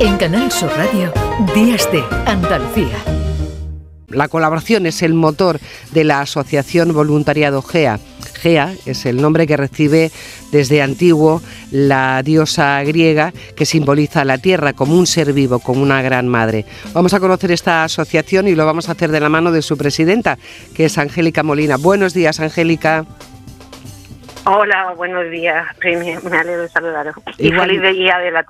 En Canal Sur Radio, Días de Andalucía. La colaboración es el motor de la Asociación Voluntariado GEA. GEA es el nombre que recibe desde antiguo la diosa griega que simboliza la tierra como un ser vivo, como una gran madre. Vamos a conocer esta asociación y lo vamos a hacer de la mano de su presidenta, que es Angélica Molina. Buenos días, Angélica. Hola, buenos días, Me alegro de saludaros. Y feliz día de, la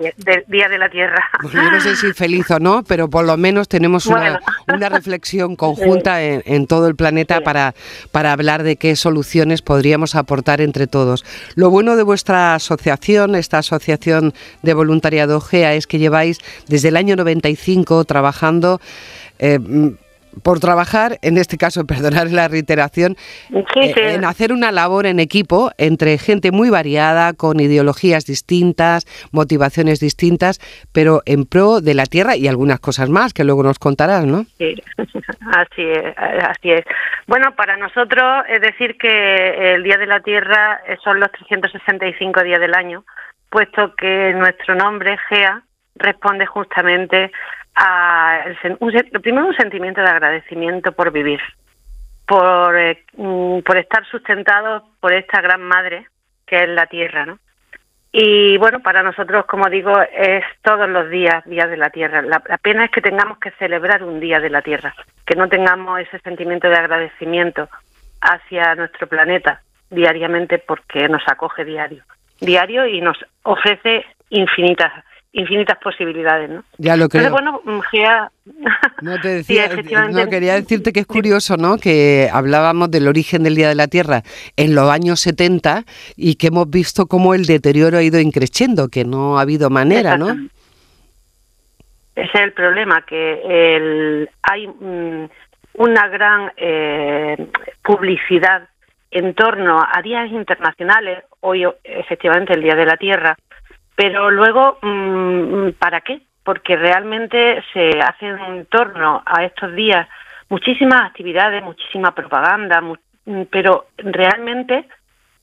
día de la Tierra. Pues yo no sé si feliz o no, pero por lo menos tenemos una, reflexión conjunta en, todo el planeta para, para hablar de qué soluciones podríamos aportar entre todos. Lo bueno de vuestra asociación, esta asociación de voluntariado GEA, es que lleváis desde el año 95 trabajando. Eh, por trabajar, en este caso, perdonar la reiteración, eh, en hacer una labor en equipo entre gente muy variada, con ideologías distintas, motivaciones distintas, pero en pro de la tierra y algunas cosas más que luego nos contarás, ¿no? Sí, así es, así es. Bueno, para nosotros es decir que el Día de la Tierra son los 365 días del año, puesto que nuestro nombre, GEA, responde justamente a un, primero un sentimiento de agradecimiento por vivir, por, eh, mm, estar sustentado por esta gran madre que es la tierra, ¿no? Y bueno, para nosotros, como digo, es todos los días días de la tierra. La, pena es que tengamos que celebrar un día de la tierra, que no tengamos ese sentimiento de agradecimiento hacia nuestro planeta diariamente porque nos acoge diario, diario y nos ofrece infinitas infinitas posibilidades, ¿no? Ya lo creo. bueno, mm, No te decía, no, quería decirte que es curioso, ¿no? Que hablábamos del origen del Día de la Tierra en los años 70 y que hemos visto cómo el deterioro ha ido increciendo, que no ha habido manera, ¿no? Ese es el problema, que el, hay mm, una gran eh, publicidad en torno a días internacionales, hoy efectivamente el Día de la Tierra, pero luego, mm, ¿para qué? Porque realmente se hacen en torno a estos días muchísimas actividades, muchísima propaganda, pero realmente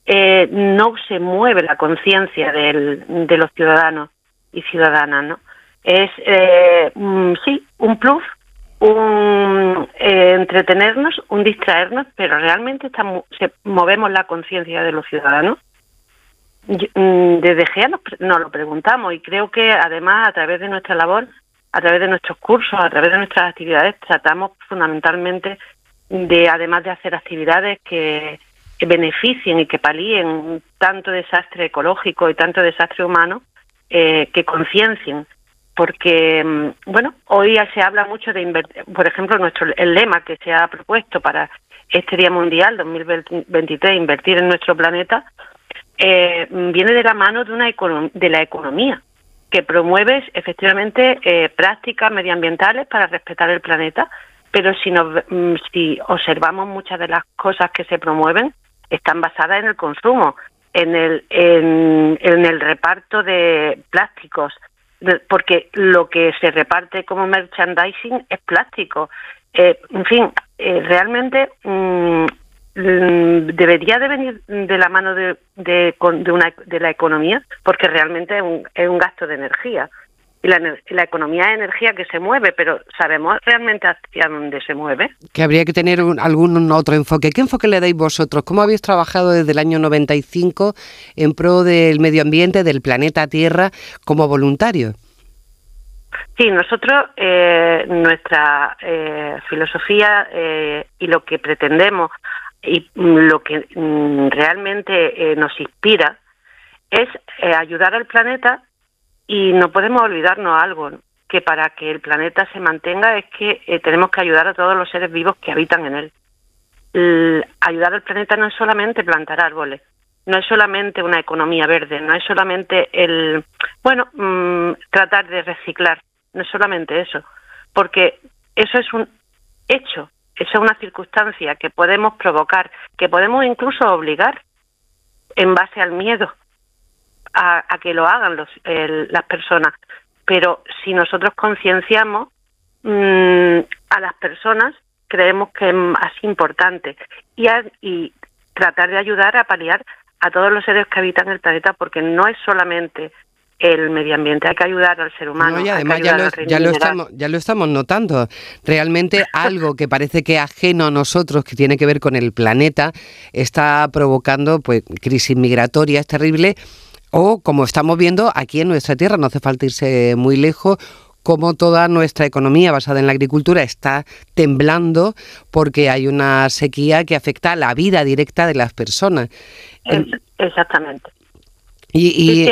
eh, no se mueve la conciencia de los ciudadanos y ciudadanas, ¿no? Es, eh, mm, sí, un plus, un eh, entretenernos, un distraernos, pero realmente estamos, movemos la conciencia de los ciudadanos. Mm, desde GEA nos, lo preguntamos y creo que además a través de nuestra labor, a través de nuestros cursos, a través de nuestras actividades, tratamos fundamentalmente de, además de hacer actividades que, beneficien y que palíen tanto desastre ecológico y tanto desastre humano, eh, que conciencien. Porque, mm, bueno, hoy se habla mucho de por ejemplo, nuestro el lema que se ha propuesto para este Día Mundial 2023, invertir en nuestro planeta, eh, viene de la mano de, una de la economía, que promueve efectivamente eh, prácticas medioambientales para respetar el planeta, pero si, nos, mm, si observamos muchas de las cosas que se promueven, están basadas en el consumo, en el, en, el reparto de plásticos, porque lo que se reparte como merchandising es plástico. Eh, en fin, eh, realmente mm, Mm, debería de venir de la mano de, de, una, de la economía porque realmente es un, es un gasto de energía. Y la, la, economía es energía que se mueve, pero ¿sabemos realmente hacia dónde se mueve? Que habría que tener algún otro enfoque. ¿Qué enfoque le dais vosotros? ¿Cómo habéis trabajado desde el año 95 en pro del medio ambiente, del planeta Tierra, como voluntario? Sí, nosotros, eh, nuestra eh, filosofía eh, y lo que pretendemos y lo que mm, realmente eh, nos inspira es eh, ayudar al planeta y no podemos olvidarnos algo, que para que el planeta se mantenga es que eh, tenemos que ayudar a todos los seres vivos que habitan en él. ayudar al planeta no es solamente plantar árboles, no es solamente una economía verde, no es solamente el, bueno, mm, tratar de reciclar, no es solamente eso, porque eso es un hecho, esa es una circunstancia que podemos provocar, que podemos incluso obligar en base al miedo a, que lo hagan los, las personas. Pero si nosotros concienciamos mm, a las personas, creemos que es más importante y tratar de ayudar a paliar a todos los seres que habitan el planeta, porque no es solamente el medio ambiente, hay que ayudar al ser humano. y además ya lo, ya lo, estamos, ya lo estamos notando. Realmente algo que parece que ajeno a nosotros, que tiene que ver con el planeta, está provocando pues crisis migratorias terrible o como estamos viendo aquí en nuestra tierra, no hace falta irse muy lejos, como toda nuestra economía basada en la agricultura está temblando porque hay una sequía que afecta a la vida directa de las personas. Exactamente. Y,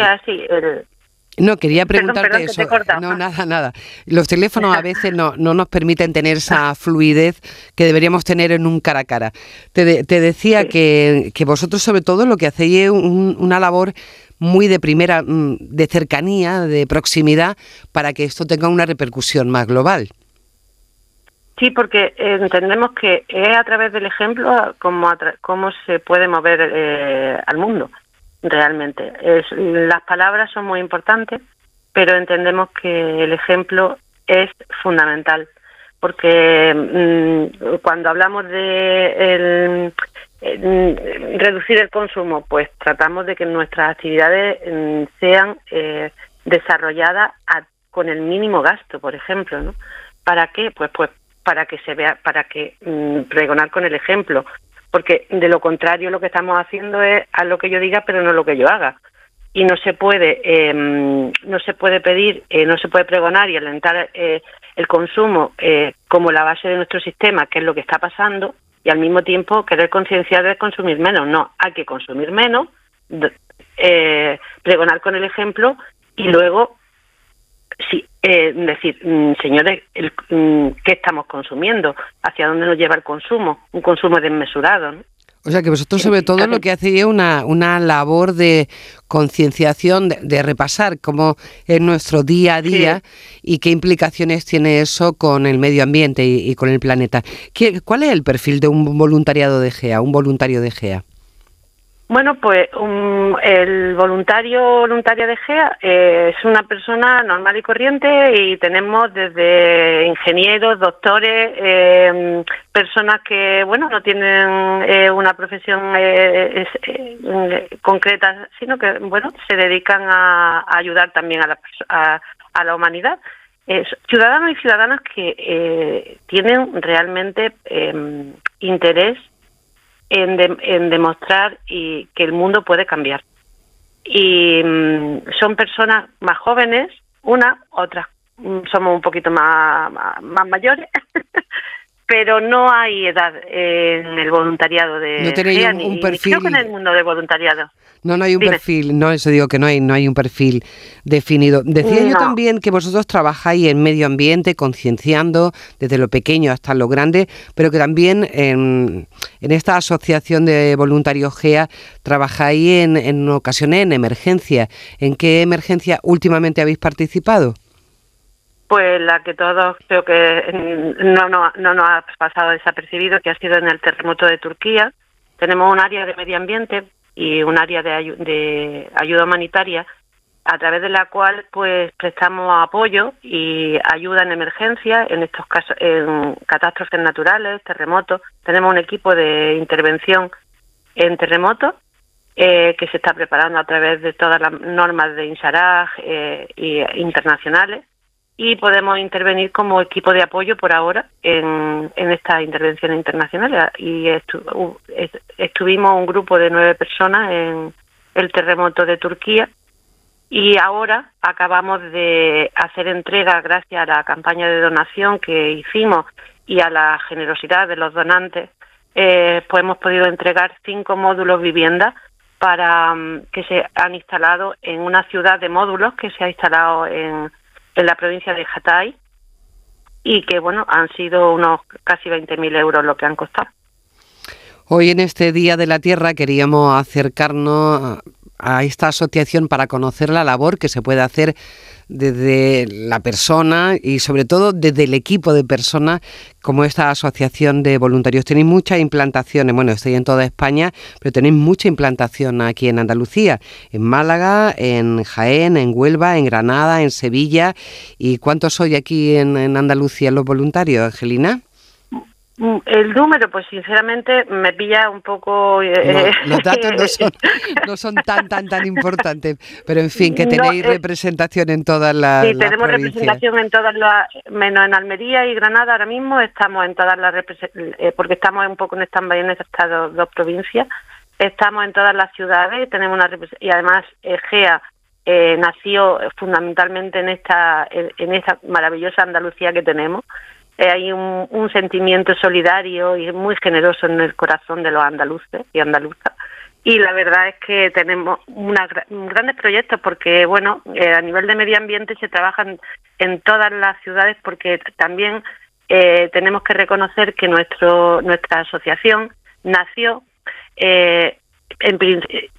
no, quería preguntarte eso. No, nada, nada. Los teléfonos a veces no, no, nos permiten tener esa fluidez que deberíamos tener en un cara a cara. Te, te decía que, que, vosotros sobre todo lo que hacéis es una labor muy de primera, mm, de cercanía, de proximidad, para que esto tenga una repercusión más global. Sí, porque entendemos que es a través del ejemplo cómo, cómo se puede mover eh, al mundo realmente. Es, las palabras son muy importantes, pero entendemos que el ejemplo es fundamental, porque mm, cuando hablamos de reducir el consumo, pues tratamos de que nuestras actividades mm, sean eh, desarrolladas con el mínimo gasto, por ejemplo, ¿no? ¿Para qué? Pues, pues para que se vea, para que mm, pregonar con el ejemplo, porque de lo contrario lo que estamos haciendo es haz lo que yo diga pero no lo que yo haga. Y no se puede em, no se puede pedir eh, no se puede pregonar y alentar eh, el consumo eh, como la base de nuestro sistema que es lo que está pasando y al mismo tiempo querer concienciar de consumir menos. No hay que consumir menos pregonar con el ejemplo y luego sí, eh, decir, mm, señores, mm, ¿qué estamos consumiendo? ¿Hacia dónde nos lleva el consumo? Un consumo desmesurado, O sea que vosotros sobre todo lo que hacéis es una, una labor de concienciación, de, repasar cómo es nuestro día a día y qué implicaciones tiene eso con el medio ambiente y, con el planeta. ¿Qué, ¿Cuál es el perfil de un voluntariado de GEA, un voluntario de GEA? Bueno, pues el voluntario voluntaria de GEA eh, es una persona normal y corriente y tenemos desde ingenieros, doctores, eh, personas que, bueno, no tienen eh, una profesión concreta, sino que, bueno, se dedican a, ayudar también a la, a, la humanidad. ciudadanos y ciudadanas que tienen realmente interés en, demostrar y que el mundo puede cambiar. Y mm, son personas más jóvenes, una, otras mm, somos un poquito más, más, mayores, pero no hay edad en el voluntariado de no tenéis un, perfil. en el mundo del voluntariado. No no hay un perfil no eso digo que no hay no hay un perfil definido. Decía yo también que vosotros trabajáis en medio ambiente concienciando desde lo pequeño hasta lo grande pero que también en, en esta asociación de voluntarios GEA trabajáis en, en ocasiones en emergencia. En qué emergencia últimamente habéis participado pues la que todos creo que no, no, no nos ha pasado desapercibido, que ha sido en el terremoto de Turquía. Tenemos un área de medio ambiente y un área de, de ayuda humanitaria a través de la cual pues prestamos apoyo y ayuda en emergencia en estos casos en catástrofes naturales terremotos tenemos un equipo de intervención en terremotos eh, que se está preparando a través de todas las normas de INSARAG eh, y internacionales y podemos intervenir como equipo de apoyo por ahora en, en estas intervenciones internacionales. Y estuvimos un grupo de nueve personas en el terremoto de Turquía y ahora acabamos de hacer entrega, gracias a la campaña de donación que hicimos y a la generosidad de los donantes, eh, pues hemos podido entregar cinco módulos viviendas para mm, que se han instalado en una ciudad de módulos que se ha instalado en en la provincia de Hatay y que, bueno, han sido unos casi 20.000 euros lo que han costado. Hoy en este Día de la Tierra queríamos acercarnos a esta asociación para conocer la labor que se puede hacer desde la persona y sobre todo desde el equipo de personas como esta asociación de voluntarios. Tenéis muchas implantaciones, bueno, estoy en toda España, pero tenéis mucha implantación aquí en Andalucía, en Málaga, en Jaén, en Huelva, en Granada, en Sevilla. ¿Y cuántos soy aquí en, Andalucía los voluntarios, Angelina? Mm, el número, pues sinceramente me pilla un poco... Eh, los datos no son, tan, tan, tan importantes, pero en fin, que tenéis representación en todas las... Sí, tenemos representación en todas las... Menos en Almería y Granada ahora mismo estamos en todas las... Eh, porque estamos un poco en stand-by en estas dos, provincias. Estamos en todas las ciudades tenemos una y además Egea eh, nació fundamentalmente en esta, en esta maravillosa Andalucía que tenemos. eh, hay un, sentimiento solidario y muy generoso en el corazón de los andaluces y andaluzas. Y la verdad es que tenemos una, grandes proyectos porque, bueno, eh, a nivel de medio ambiente se trabajan en todas las ciudades porque también eh, tenemos que reconocer que nuestro nuestra asociación nació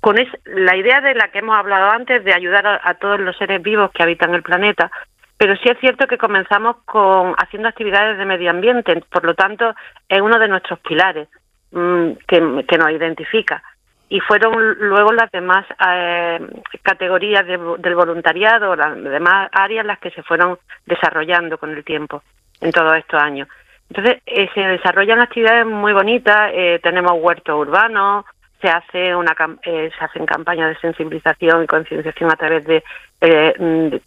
con la idea de la que hemos hablado antes de ayudar a todos los seres vivos que habitan el planeta pero sí es cierto que comenzamos con haciendo actividades de medio ambiente, por lo tanto es uno de nuestros pilares mm, que, nos identifica. Y fueron luego las demás eh, categorías del voluntariado, las demás áreas las que se fueron desarrollando con el tiempo en todos estos años. Entonces eh, se desarrollan actividades muy bonitas, eh, tenemos huertos urbanos, se hace una se hacen campañas de sensibilización y concienciación a través de, de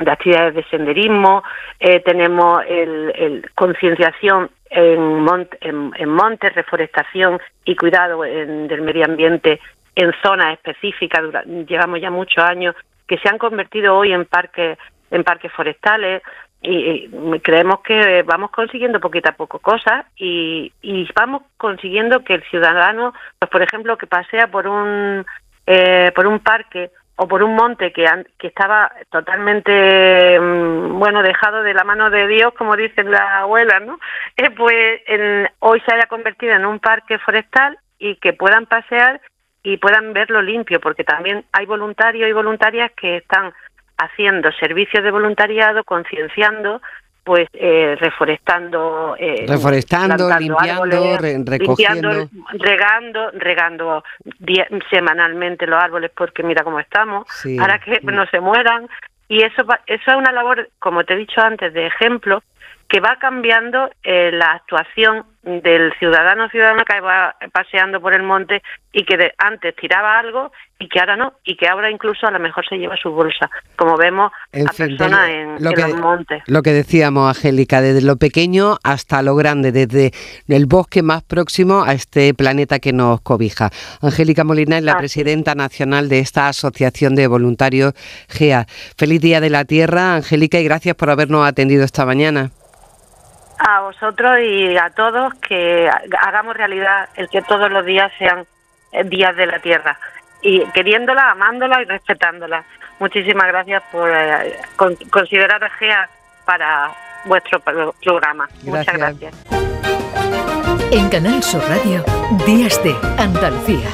de actividades de senderismo, eh, tenemos el, concienciación en, en, montes, reforestación y cuidado del medio ambiente en zonas específicas. llevamos ya muchos años que se han convertido hoy en parques en parques forestales y, creemos que vamos consiguiendo poquito a poco cosas y, y vamos consiguiendo que el ciudadano, pues por ejemplo, que pasea por un eh, por un parque o por un monte que, que estaba totalmente, mm, bueno, dejado de la mano de Dios, como dicen las abuelas, ¿no? Eh, pues hoy se haya convertido en un parque forestal y que puedan pasear y puedan verlo limpio, porque también hay voluntarios y voluntarias que están haciendo servicios de voluntariado, concienciando pues eh, reforestando, eh, reforestando, limpiando, recogiendo, regando, regando semanalmente los árboles porque mira cómo estamos, para que no se mueran. Y eso eso es una labor, como te he dicho antes, de ejemplo que va cambiando eh, la actuación del ciudadano ciudadana que va paseando por el monte y que antes tiraba algo y que ahora no, y que ahora incluso a lo mejor se lleva su bolsa, como vemos a personas en, lo los montes. Lo que decíamos, Angélica, desde lo pequeño hasta lo grande, desde el bosque más próximo a este planeta que nos cobija. Angélica Molina es la presidenta nacional de esta Asociación de Voluntarios GEA. Feliz Día de la Tierra, Angélica, y gracias por habernos atendido esta mañana a vosotros y a todos que hagamos realidad el que todos los días sean eh, días de la tierra y queriéndola, amándola y respetándola. Muchísimas gracias por eh, considerar a GEA para vuestro programa. Muchas gracias. En Canal Sur Radio, Días de Andalucía.